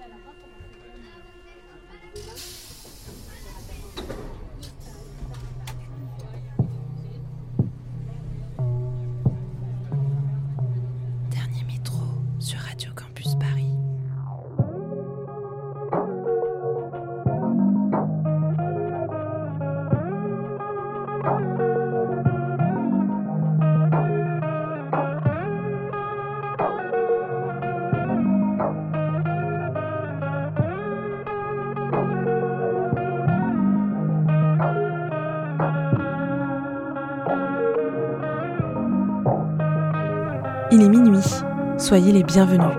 Gracias. Soyez les bienvenus.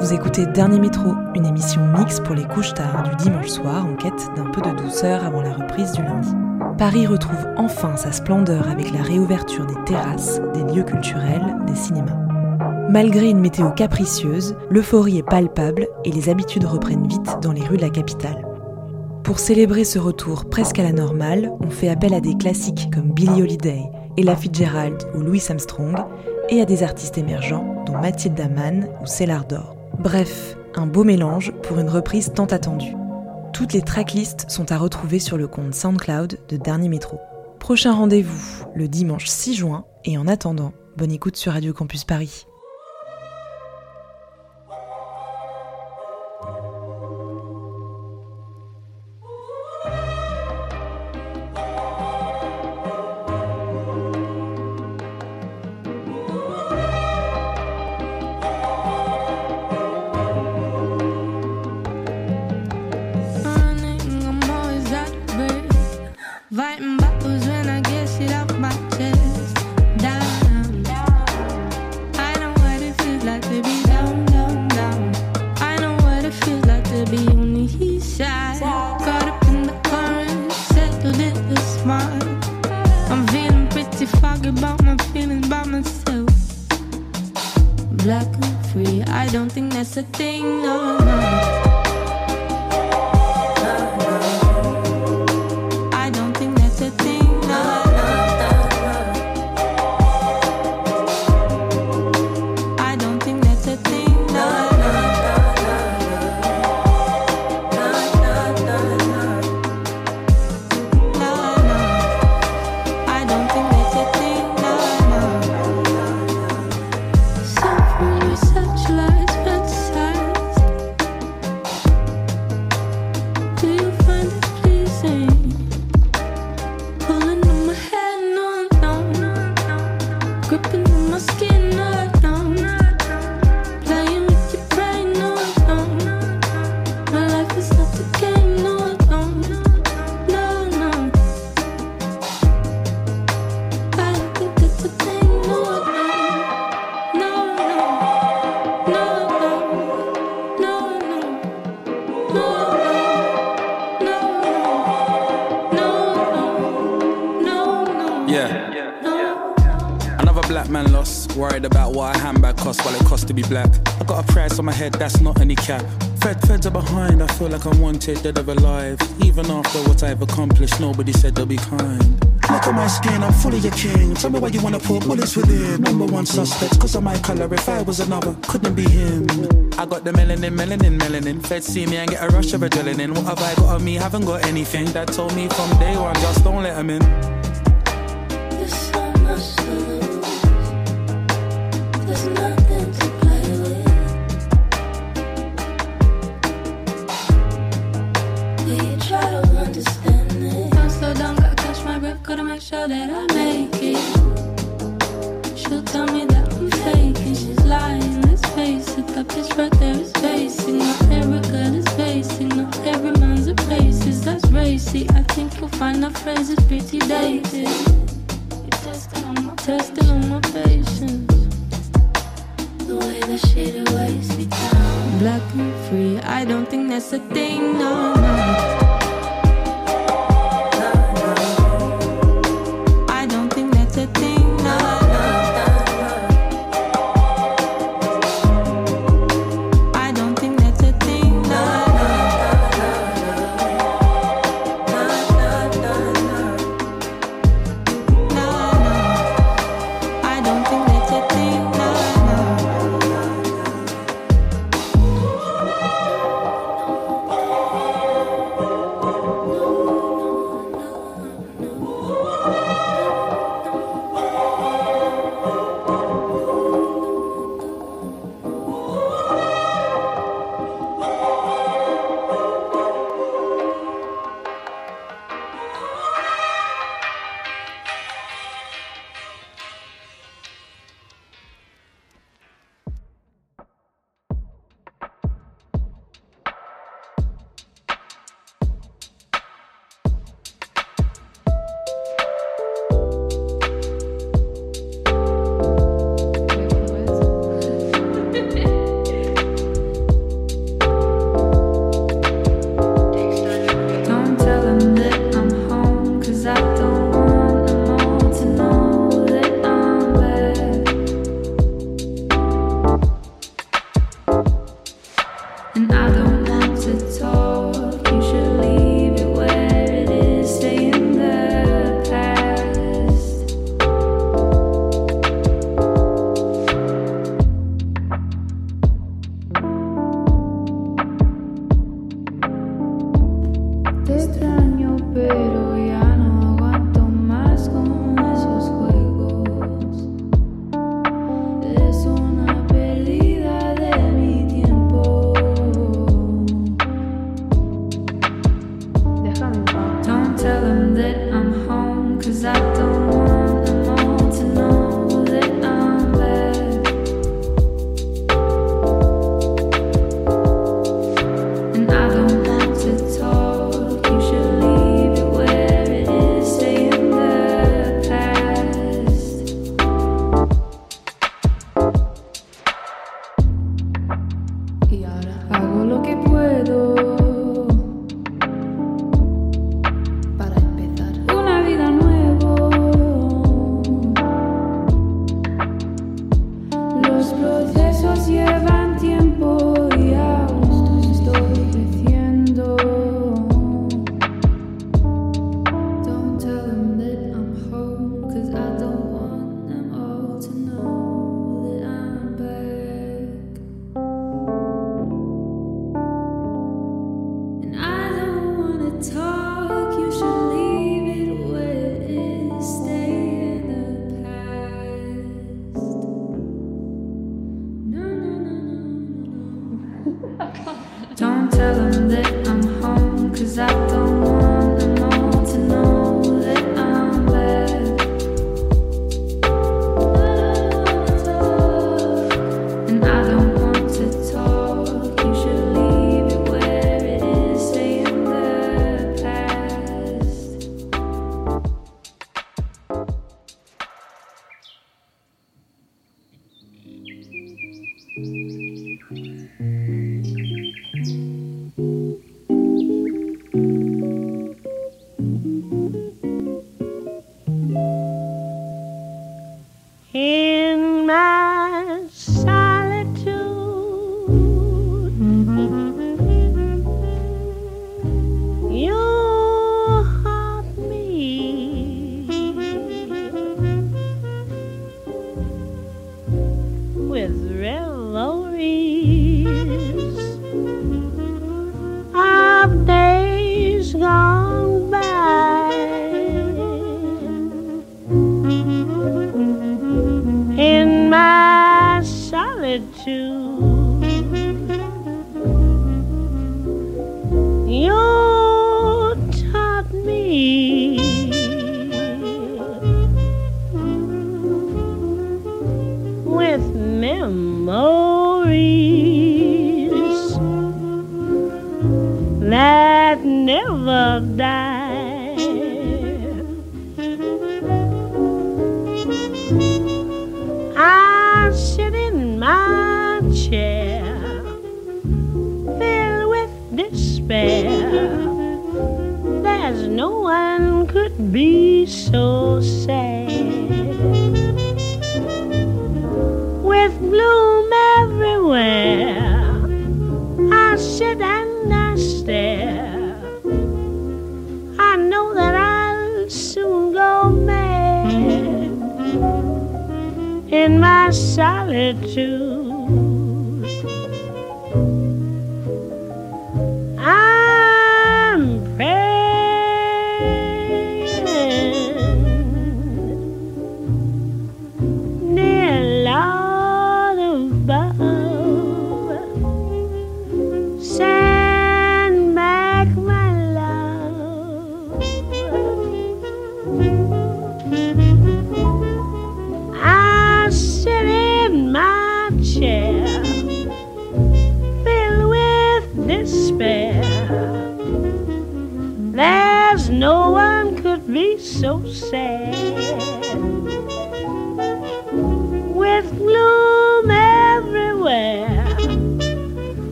Vous écoutez Dernier Métro, une émission mixte pour les couches tard du dimanche soir en quête d'un peu de douceur avant la reprise du lundi. Paris retrouve enfin sa splendeur avec la réouverture des terrasses, des lieux culturels, des cinémas. Malgré une météo capricieuse, l'euphorie est palpable et les habitudes reprennent vite dans les rues de la capitale. Pour célébrer ce retour presque à la normale, on fait appel à des classiques comme Billie Holiday, Ella Fitzgerald ou Louis Armstrong, et à des artistes émergents dont Mathilde ou Célar d'Or. Bref, un beau mélange pour une reprise tant attendue. Toutes les tracklists sont à retrouver sur le compte SoundCloud de Dernier Métro. Prochain rendez-vous le dimanche 6 juin et en attendant, bonne écoute sur Radio Campus Paris. That's not any cap. Fed, feds are behind, I feel like I'm wanted, dead or alive. Even after what I've accomplished, nobody said they'll be kind. Look at my skin, I'm fully a king. Tell me why you wanna put bullets within. Number one suspect, cause of my color. If I was another, couldn't be him. I got the melanin, melanin, melanin. Feds see me and get a rush of adrenaline. What have I got on me? Haven't got anything. Dad told me from day one, just don't let him in.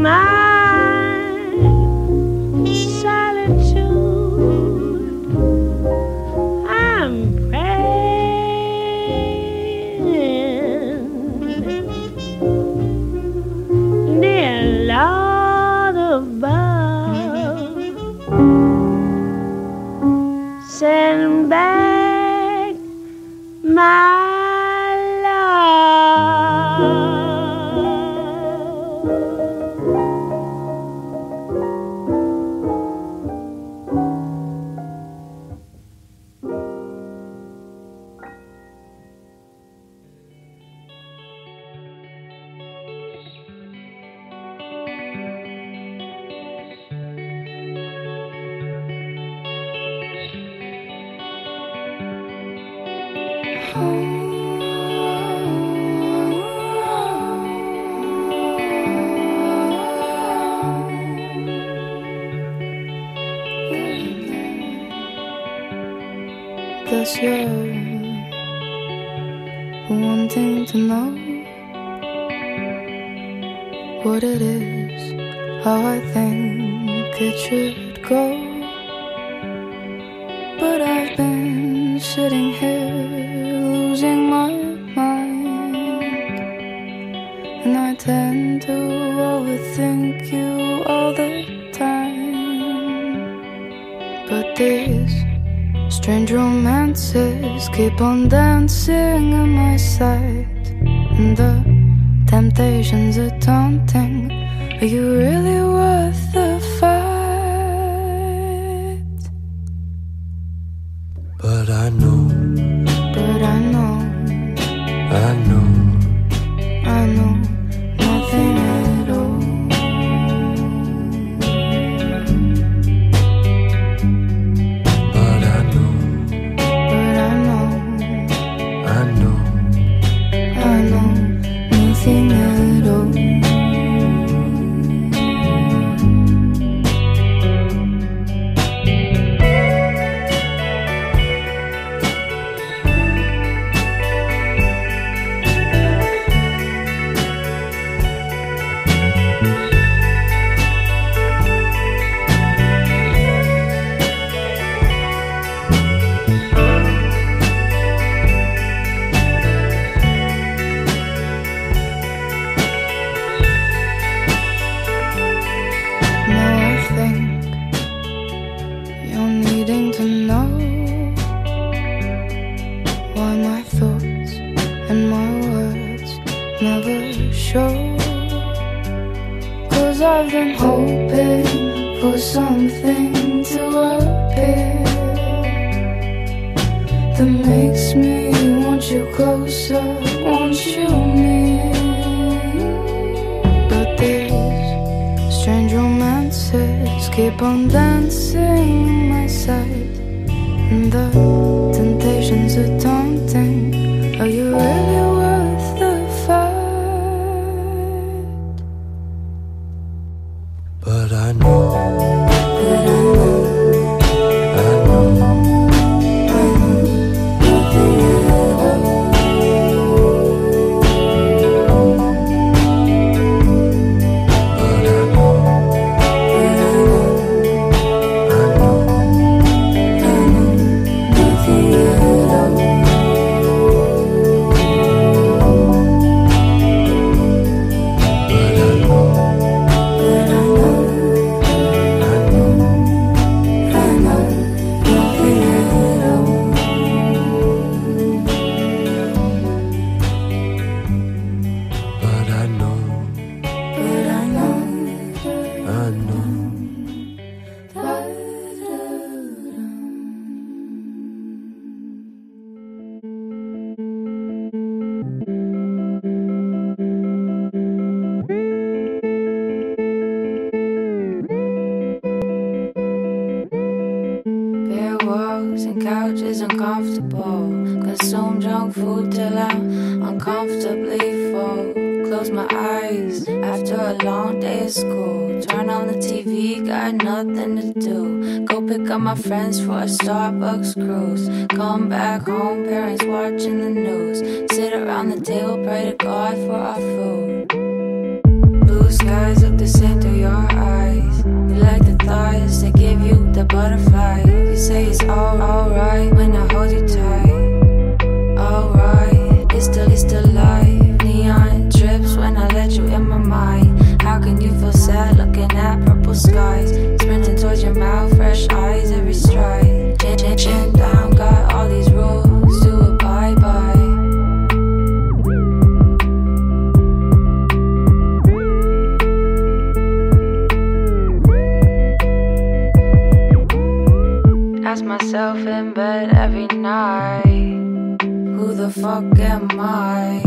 My. I know. close. myself in bed every night. Who the fuck am I?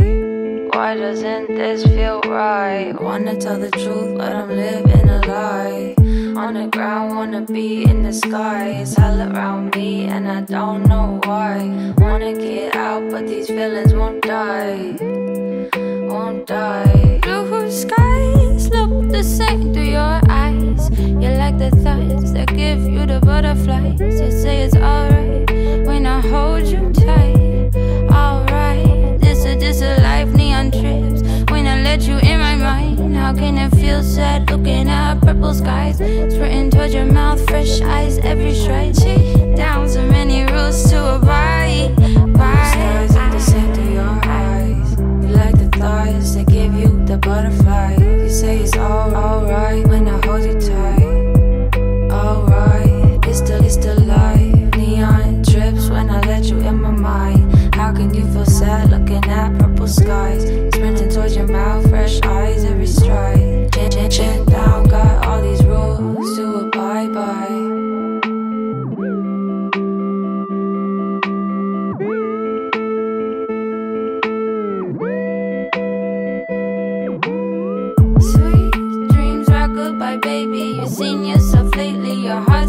Why doesn't this feel right? Wanna tell the truth, but I'm living a lie. On the ground, wanna be in the sky. It's hell around me, and I don't know why. Wanna get out, but these feelings won't die. Won't die. Blue skies look the same to your you're like the thighs that give you the butterflies. You say it's alright when I hold you tight. Alright, this is just a life neon trips. When I let you in my mind, how can it feel sad looking at purple skies? Spraying towards your mouth, fresh eyes, every stride. Down so many rules to abide. Bye. Stars in the center thighs that give you the butterflies. You say it's all alright when I hold you tight. Alright, it's the it's the light. Neon drips when I let you in my mind. How can you feel sad looking at purple skies? Sprinting towards your mouth, fresh eyes, every stride. Chin, chin, chin down, got all these rules to abide by. Baby. You've seen yourself lately. Your heart's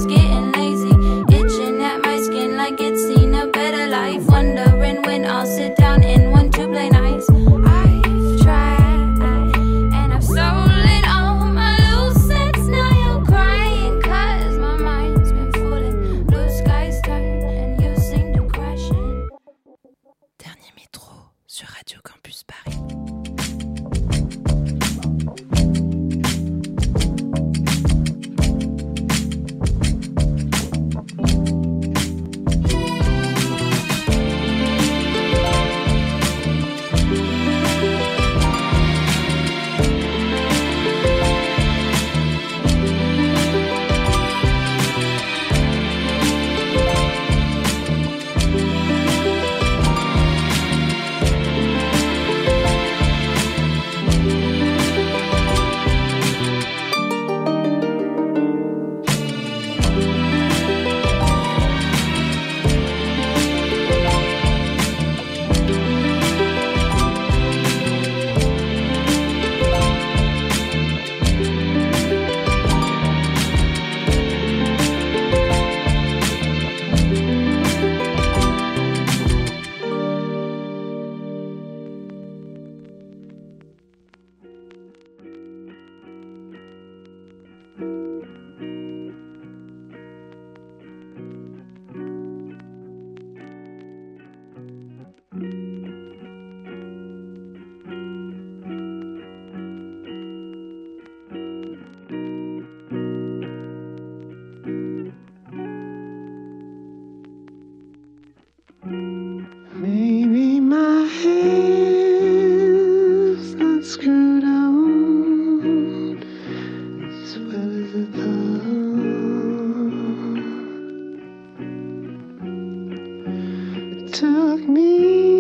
took me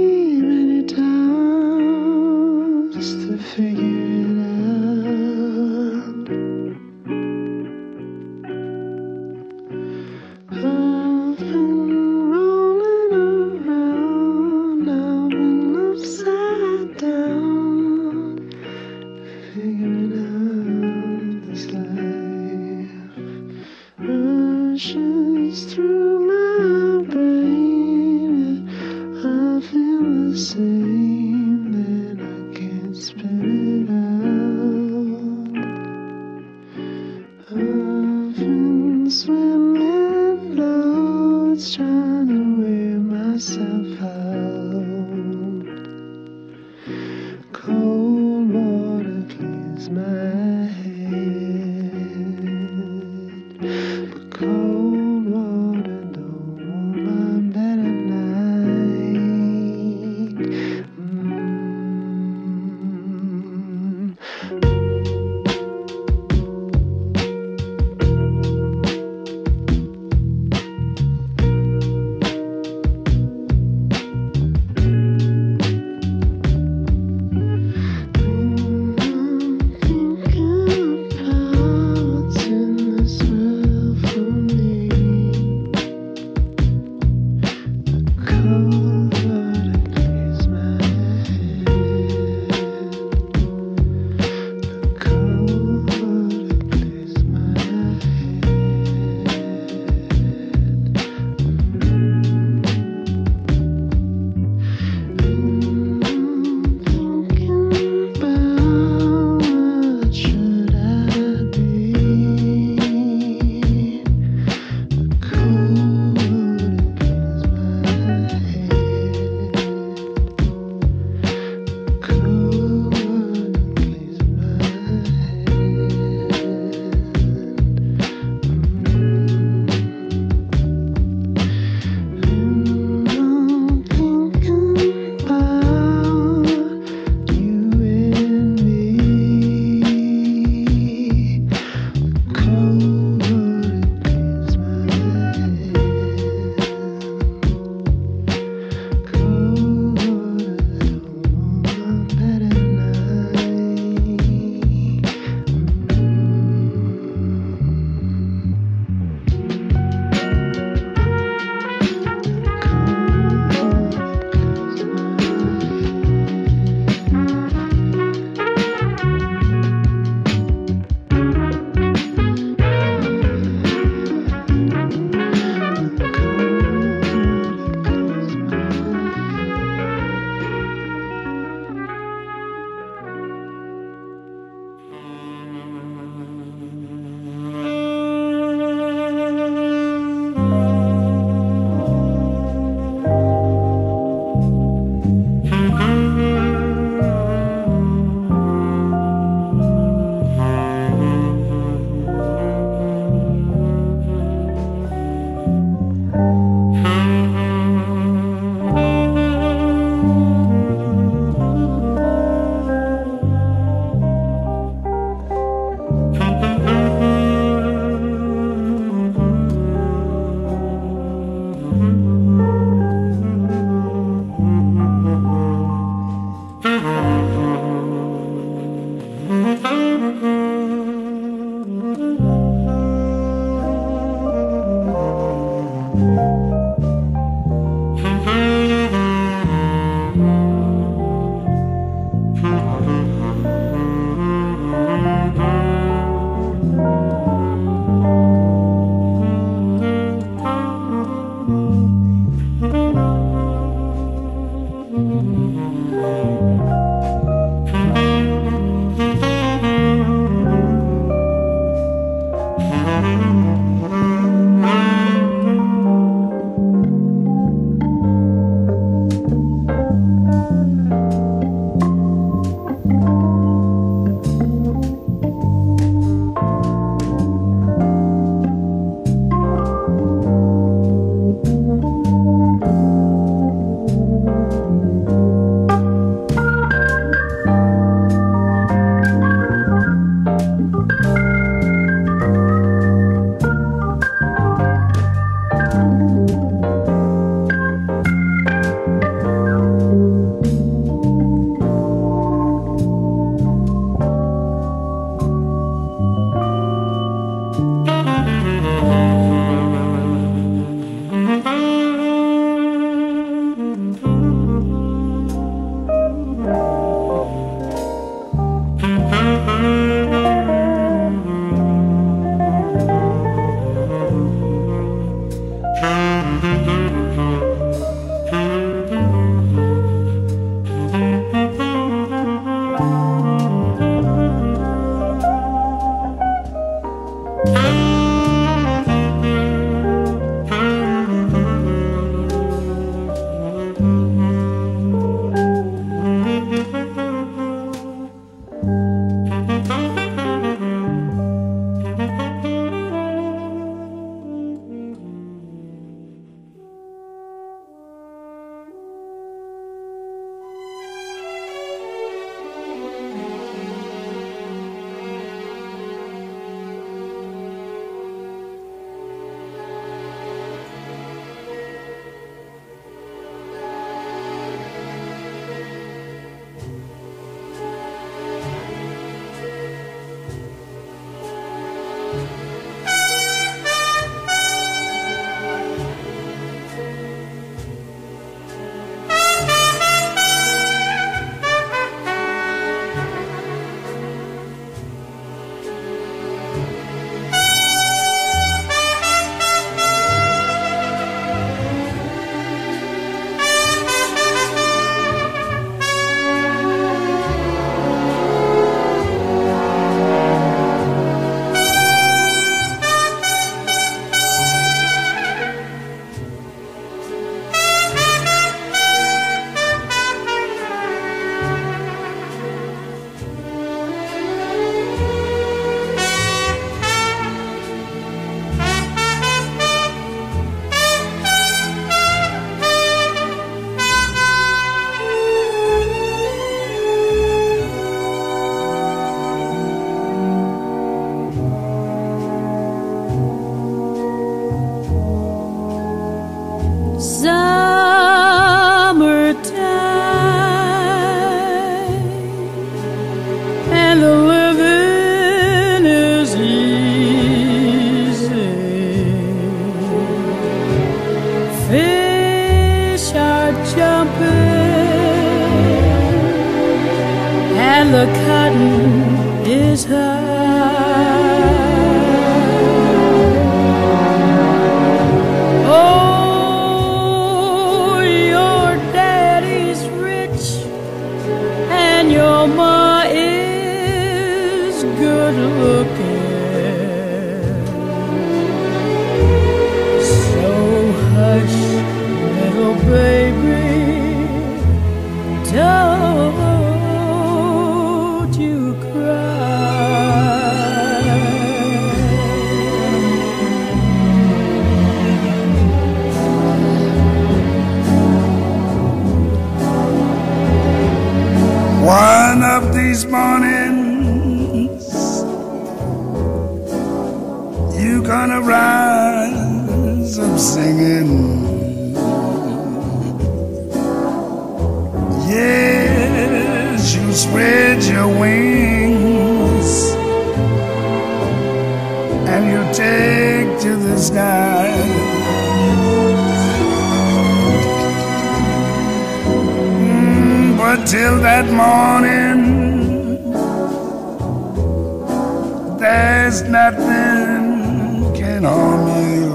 guess nothing can harm you.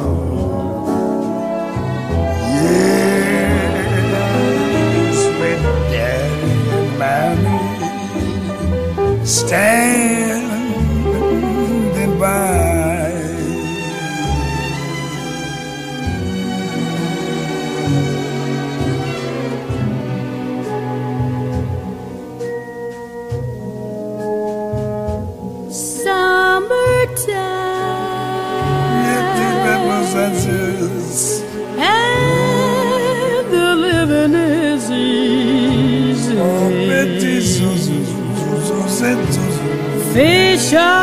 Yeah, With daddy, and mommy, stand. show.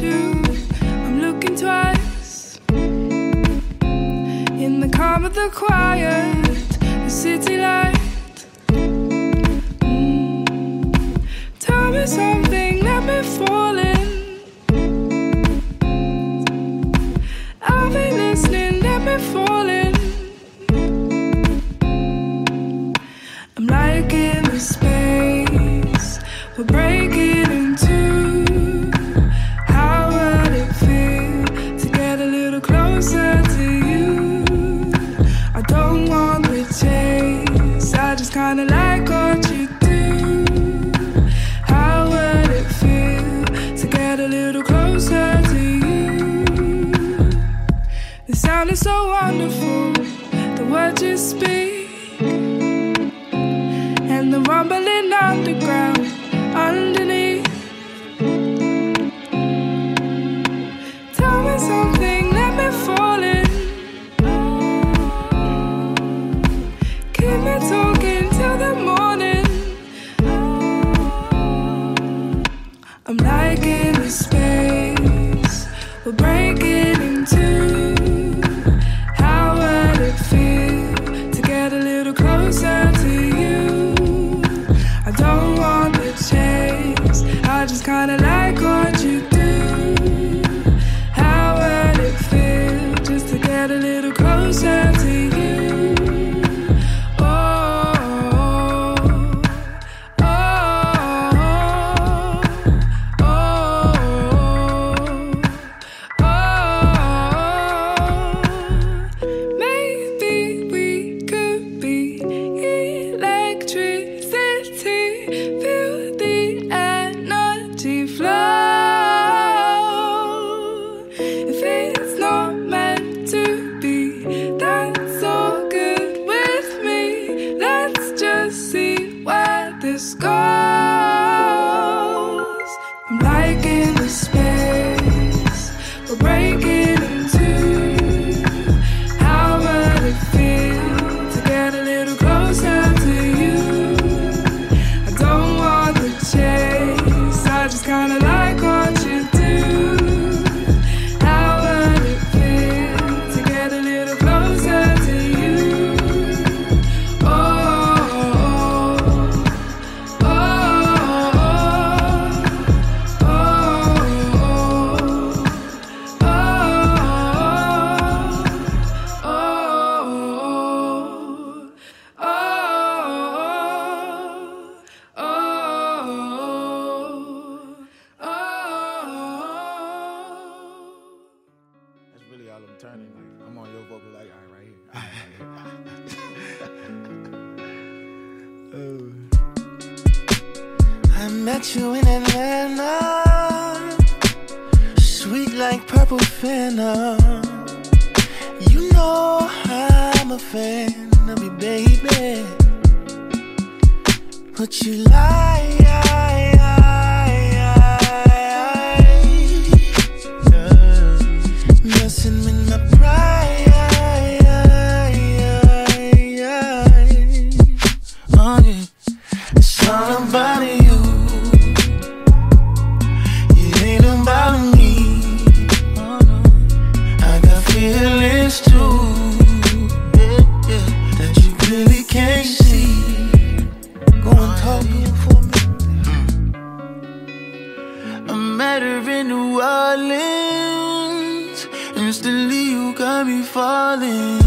About met you in Atlanta. Sweet like purple venom. You know I'm a fan of you, baby. But you lie. falling.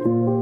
You